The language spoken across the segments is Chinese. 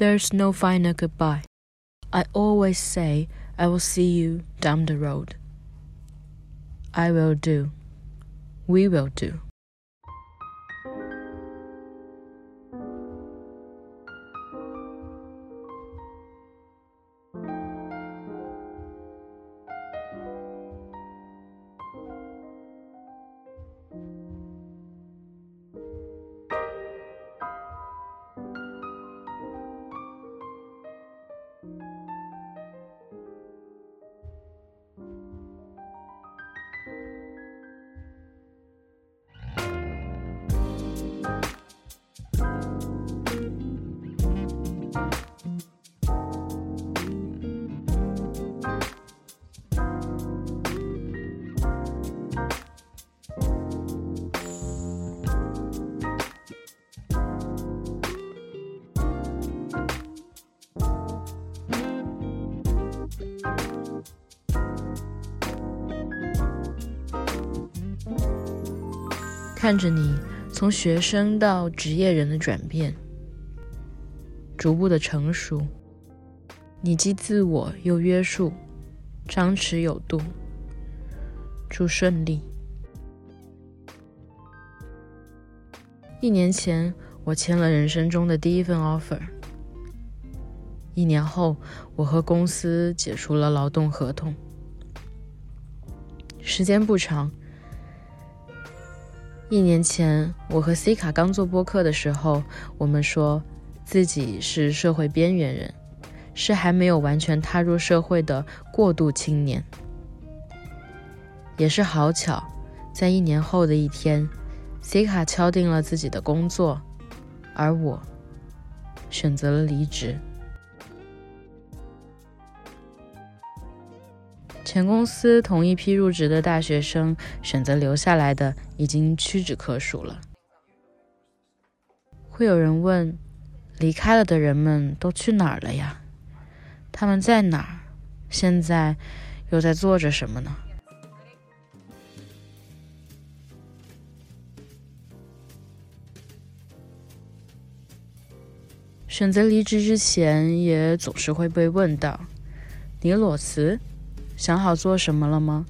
There's no final goodbye. I always say I will see you down the road. I will do. We will do. 看着你从学生到职业人的转变，逐步的成熟，你既自我又约束，张弛有度，祝顺利。一年前，我签了人生中的第一份 offer。一年后，我和公司解除了劳动合同。时间不长。一年前，我和 C 卡刚做播客的时候，我们说自己是社会边缘人，是还没有完全踏入社会的过渡青年。也是好巧，在一年后的一天，C 卡敲定了自己的工作，而我选择了离职。前公司同一批入职的大学生选择留下来的已经屈指可数了。会有人问：离开了的人们都去哪儿了呀？他们在哪儿？现在又在做着什么呢？选择离职之前，也总是会被问到：你裸辞？想好做什么了吗？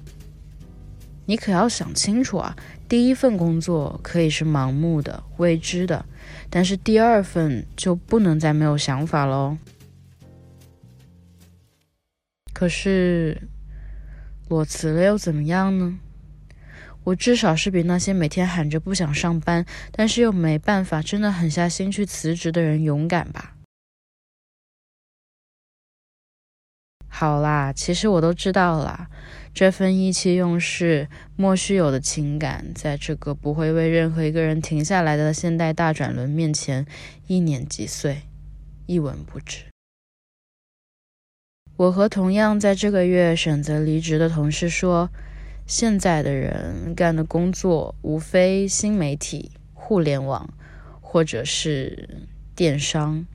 你可要想清楚啊！第一份工作可以是盲目的、未知的，但是第二份就不能再没有想法喽。可是裸辞了又怎么样呢？我至少是比那些每天喊着不想上班，但是又没办法、真的狠下心去辞职的人勇敢吧。好啦，其实我都知道啦。这份意气用事、莫须有的情感，在这个不会为任何一个人停下来的现代大转轮面前，一年即碎，一文不值。我和同样在这个月选择离职的同事说，现在的人干的工作无非新媒体、互联网，或者是电商。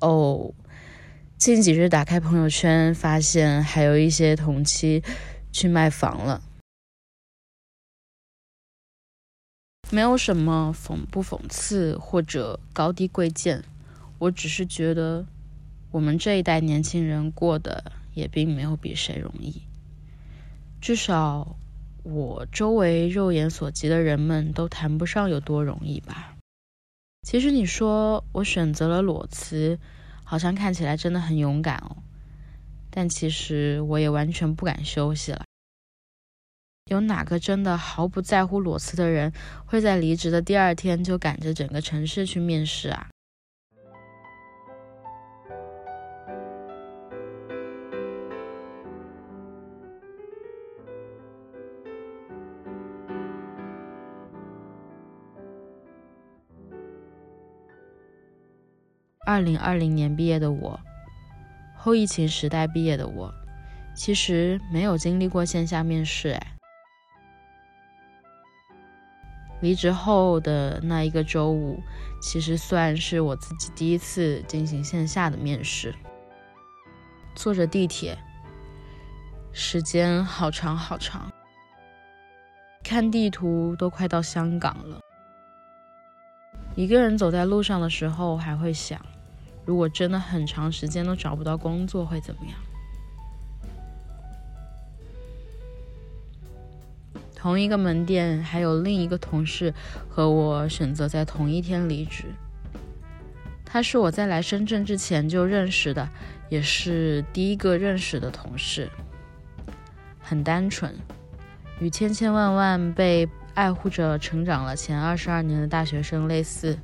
哦。近几日打开朋友圈，发现还有一些同期去卖房了。没有什么讽不讽刺或者高低贵贱，我只是觉得我们这一代年轻人过得也并没有比谁容易。至少我周围肉眼所及的人们都谈不上有多容易吧。其实你说我选择了裸辞。好像看起来真的很勇敢哦，但其实我也完全不敢休息了。有哪个真的毫不在乎裸辞的人，会在离职的第二天就赶着整个城市去面试啊？二零二零年毕业的我，后疫情时代毕业的我，其实没有经历过线下面试。哎，离职后的那一个周五，其实算是我自己第一次进行线下的面试。坐着地铁，时间好长好长，看地图都快到香港了。一个人走在路上的时候，还会想。如果真的很长时间都找不到工作会怎么样？同一个门店还有另一个同事和我选择在同一天离职。他是我在来深圳之前就认识的，也是第一个认识的同事。很单纯，与千千万万被爱护着成长了前二十二年的大学生类似，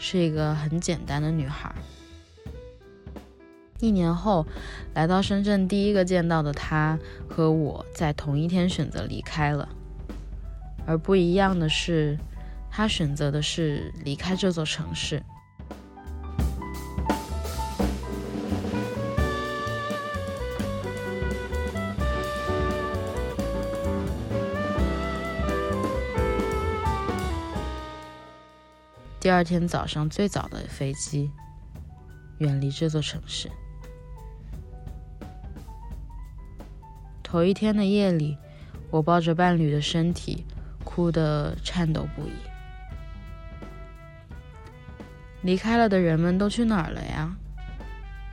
是一个很简单的女孩。一年后，来到深圳第一个见到的她和我在同一天选择离开了，而不一样的是，她选择的是离开这座城市。第二天早上最早的飞机，远离这座城市。头一天的夜里，我抱着伴侣的身体，哭得颤抖不已。离开了的人们都去哪儿了呀？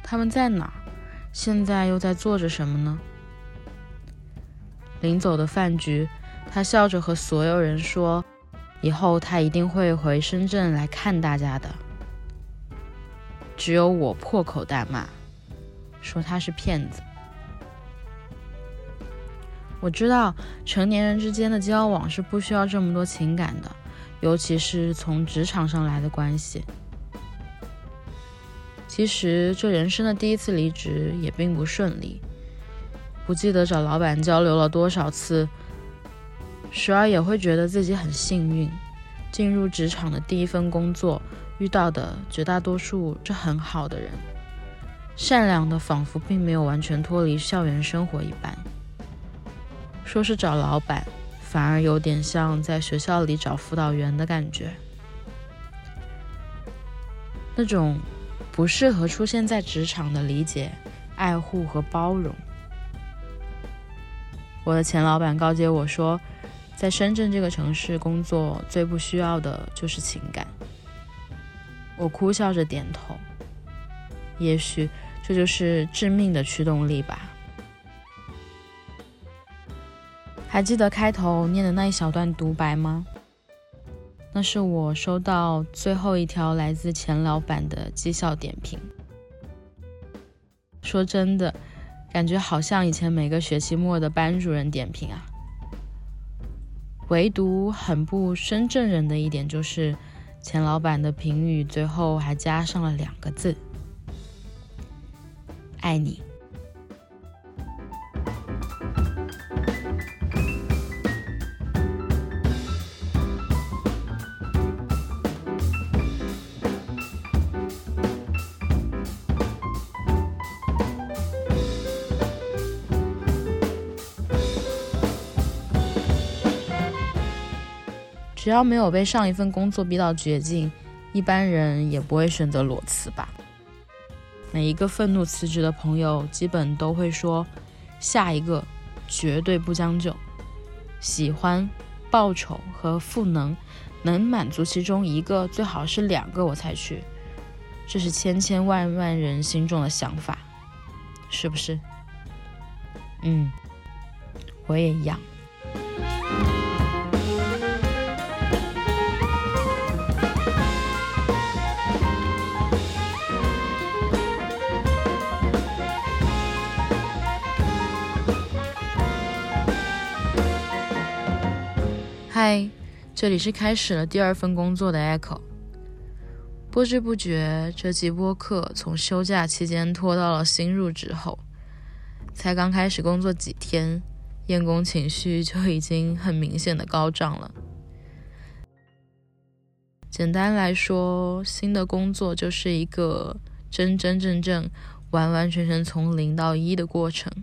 他们在哪儿？现在又在做着什么呢？临走的饭局，他笑着和所有人说。以后他一定会回深圳来看大家的。只有我破口大骂，说他是骗子。我知道成年人之间的交往是不需要这么多情感的，尤其是从职场上来的关系。其实这人生的第一次离职也并不顺利，不记得找老板交流了多少次。时而也会觉得自己很幸运，进入职场的第一份工作遇到的绝大多数是很好的人，善良的仿佛并没有完全脱离校园生活一般。说是找老板，反而有点像在学校里找辅导员的感觉，那种不适合出现在职场的理解、爱护和包容。我的前老板告诫我说。在深圳这个城市工作，最不需要的就是情感。我哭笑着点头。也许这就是致命的驱动力吧。还记得开头念的那一小段独白吗？那是我收到最后一条来自钱老板的绩效点评。说真的，感觉好像以前每个学期末的班主任点评啊。唯独很不深圳人的一点就是，钱老板的评语最后还加上了两个字：“爱你。”只要没有被上一份工作逼到绝境，一般人也不会选择裸辞吧。每一个愤怒辞职的朋友，基本都会说：“下一个绝对不将就。”喜欢、报酬和赋能，能满足其中一个，最好是两个我才去。这是千千万万人心中的想法，是不是？嗯，我也一样。嗨，这里是开始了第二份工作的 Echo。不知不觉，这期播客从休假期间拖到了新入职后，才刚开始工作几天，厌工情绪就已经很明显的高涨了。简单来说，新的工作就是一个真真正正、完完全全从零到一的过程，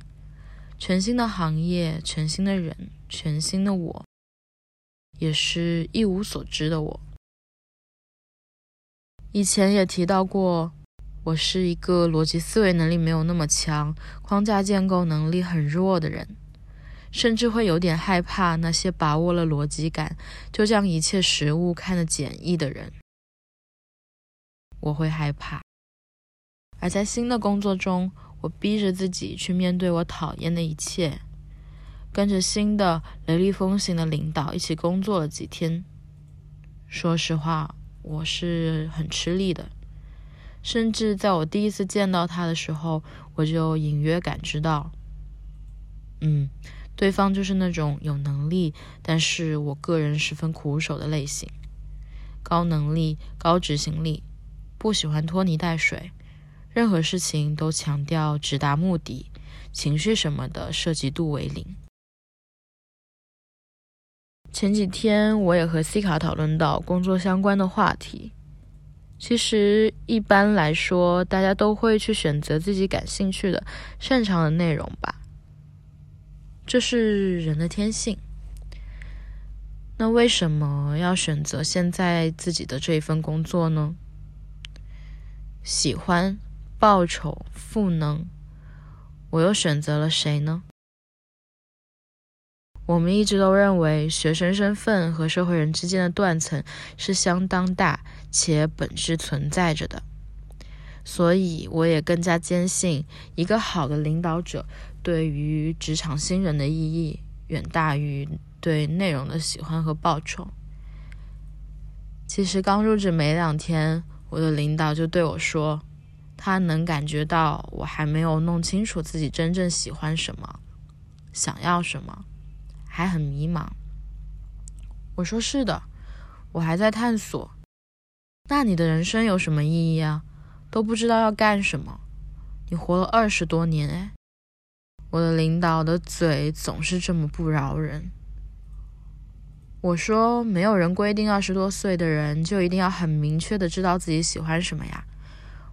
全新的行业，全新的人，全新的我。也是一无所知的我。以前也提到过，我是一个逻辑思维能力没有那么强、框架建构能力很弱的人，甚至会有点害怕那些把握了逻辑感就将一切事物看得简易的人。我会害怕，而在新的工作中，我逼着自己去面对我讨厌的一切，跟着新的雷厉风行的领导一起工作了几天。说实话，我是很吃力的，甚至在我第一次见到他的时候，我就隐约感知到，嗯，对方就是那种有能力，但是我个人十分苦手的类型，高能力、高执行力，不喜欢拖泥带水，任何事情都强调直达目的，情绪什么的涉及度为零。前几天我也和 C 卡讨论到工作相关的话题。其实一般来说，大家都会去选择自己感兴趣的、擅长的内容吧，这是人的天性。那为什么要选择现在自己的这一份工作呢？喜欢、报酬、赋能，我又选择了谁呢？我们一直都认为学生身份和社会人之间的断层是相当大且本质存在着的，所以我也更加坚信，一个好的领导者对于职场新人的意义远大于对内容的喜欢和报酬。其实刚入职没两天，我的领导就对我说，他能感觉到我还没有弄清楚自己真正喜欢什么，想要什么。还很迷茫。我说是的，我还在探索。那你的人生有什么意义啊？都不知道要干什么。你活了二十多年哎。我的领导的嘴总是这么不饶人。我说没有人规定二十多岁的人就一定要很明确的知道自己喜欢什么呀。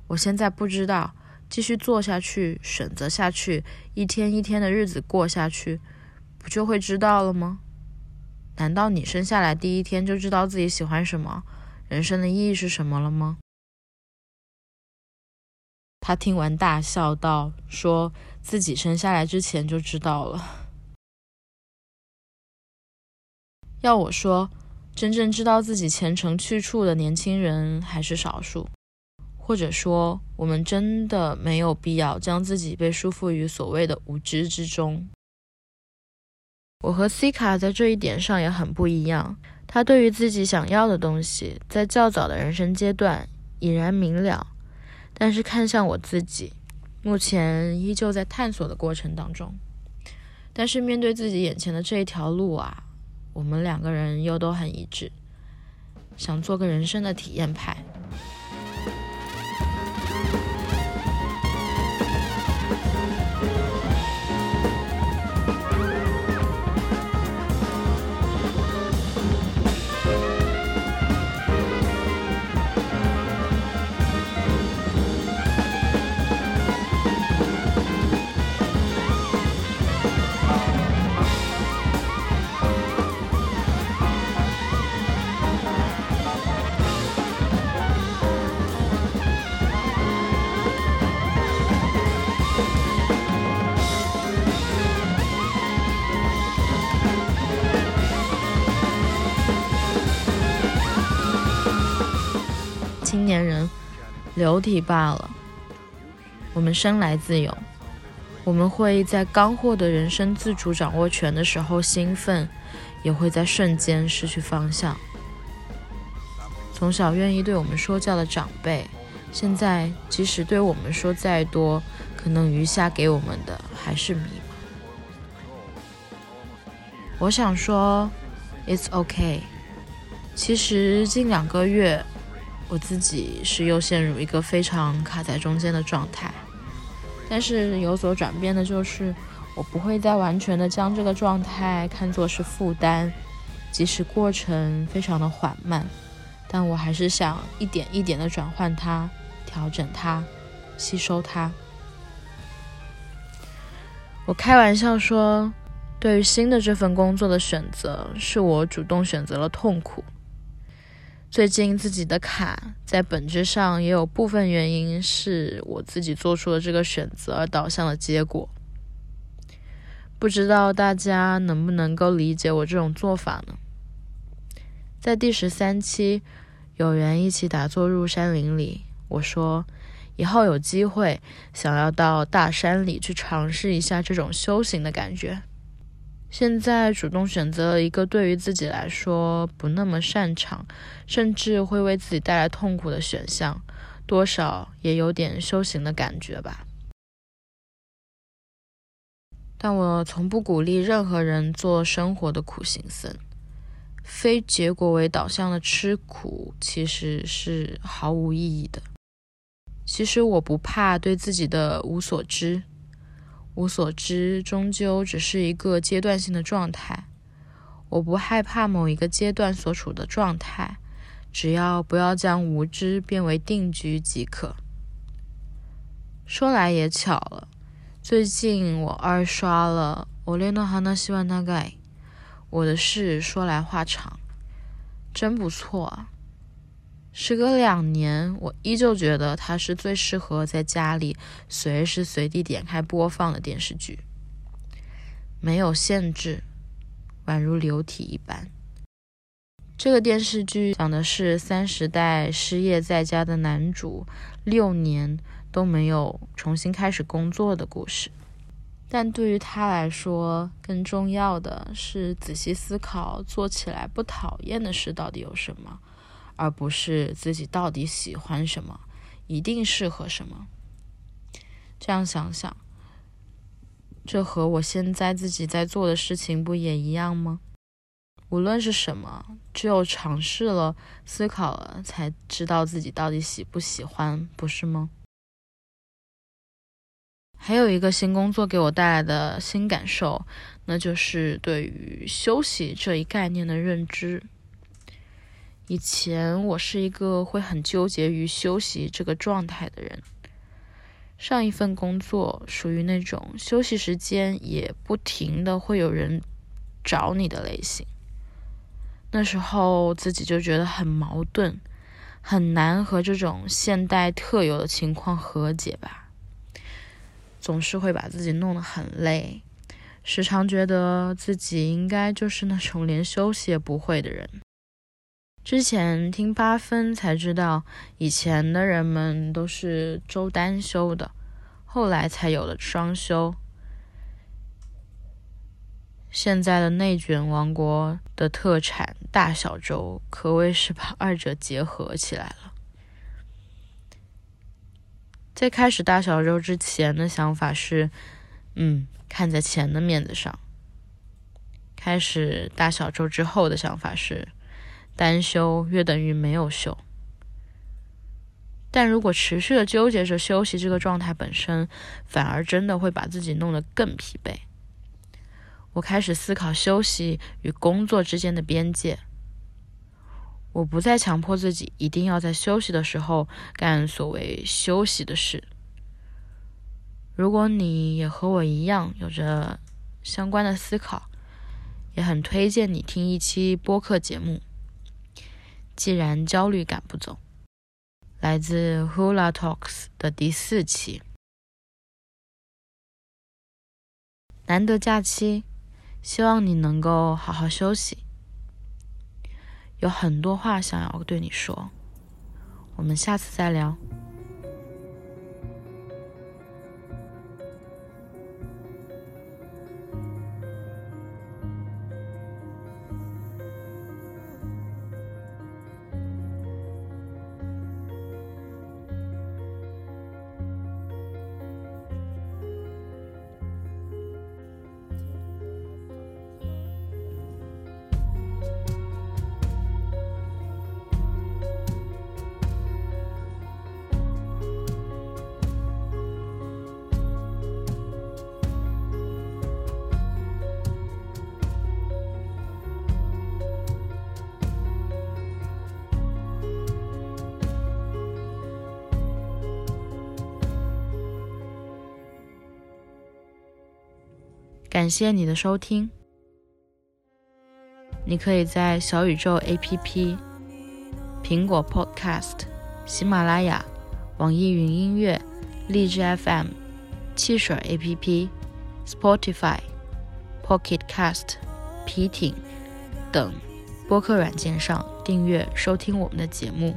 我现在不知道，继续做下去，选择下去，一天一天的日子过下去。不就会知道了吗？难道你生下来第一天就知道自己喜欢什么，人生的意义是什么了吗？他听完大笑道：“说自己生下来之前就知道了。要我说，真正知道自己前程去处的年轻人还是少数，或者说，我们真的没有必要将自己被束缚于所谓的无知之中。”我和 C 卡在这一点上也很不一样。他对于自己想要的东西，在较早的人生阶段已然明了，但是看向我自己，目前依旧在探索的过程当中。但是面对自己眼前的这一条路啊，我们两个人又都很一致，想做个人生的体验派。流体罢了。我们生来自由，我们会在刚获得人生自主掌握权的时候兴奋，也会在瞬间失去方向。从小愿意对我们说教的长辈，现在即使对我们说再多，可能余下给我们的还是迷茫。我想说，It's OK。其实近两个月。我自己是又陷入一个非常卡在中间的状态，但是有所转变的就是，我不会再完全的将这个状态看作是负担，即使过程非常的缓慢，但我还是想一点一点的转换它，调整它，吸收它。我开玩笑说，对于新的这份工作的选择，是我主动选择了痛苦。最近自己的卡，在本质上也有部分原因是我自己做出了这个选择而导向的结果。不知道大家能不能够理解我这种做法呢？在第十三期有缘一起打坐入山林里，我说，以后有机会想要到大山里去尝试一下这种修行的感觉。现在主动选择了一个对于自己来说不那么擅长，甚至会为自己带来痛苦的选项，多少也有点修行的感觉吧。但我从不鼓励任何人做生活的苦行僧，非结果为导向的吃苦其实是毫无意义的。其实我不怕对自己的无所知。无所知终究只是一个阶段性的状态，我不害怕某一个阶段所处的状态，只要不要将无知变为定局即可。说来也巧了，最近我二刷了《我恋的哈纳希万大概》，我的事说来话长，真不错啊。时隔两年，我依旧觉得它是最适合在家里随时随地点开播放的电视剧，没有限制，宛如流体一般。这个电视剧讲的是三十代失业在家的男主六年都没有重新开始工作的故事，但对于他来说，更重要的是仔细思考做起来不讨厌的事到底有什么。而不是自己到底喜欢什么，一定适合什么。这样想想，这和我现在自己在做的事情不也一样吗？无论是什么，只有尝试了、思考了，才知道自己到底喜不喜欢，不是吗？还有一个新工作给我带来的新感受，那就是对于休息这一概念的认知。以前我是一个会很纠结于休息这个状态的人。上一份工作属于那种休息时间也不停的会有人找你的类型。那时候自己就觉得很矛盾，很难和这种现代特有的情况和解吧。总是会把自己弄得很累，时常觉得自己应该就是那种连休息也不会的人。之前听八分才知道，以前的人们都是周单休的，后来才有了双休。现在的内卷王国的特产大小周，可谓是把二者结合起来了。在开始大小周之前的想法是，嗯，看在钱的面子上；开始大小周之后的想法是。单休约等于没有休，但如果持续的纠结着休息这个状态本身，反而真的会把自己弄得更疲惫。我开始思考休息与工作之间的边界，我不再强迫自己一定要在休息的时候干所谓休息的事。如果你也和我一样有着相关的思考，也很推荐你听一期播客节目。既然焦虑赶不走，来自 Hula Talks 的第四期。难得假期，希望你能够好好休息。有很多话想要对你说，我们下次再聊。感谢你的收听。你可以在小宇宙 APP、苹果 Podcast、喜马拉雅、网易云音乐、荔枝 FM、汽水 APP、Spotify、Pocket Cast、皮艇等播客软件上订阅收听我们的节目。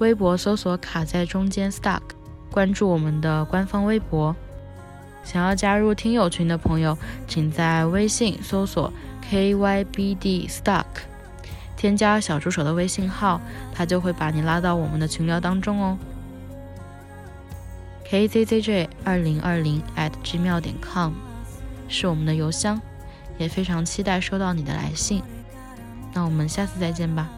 微博搜索“卡在中间 Stuck”，关注我们的官方微博。想要加入听友群的朋友，请在微信搜索 kybdstock，添加小助手的微信号，他就会把你拉到我们的群聊当中哦。kzzj 二零二零 at gmail 点 com 是我们的邮箱，也非常期待收到你的来信。那我们下次再见吧。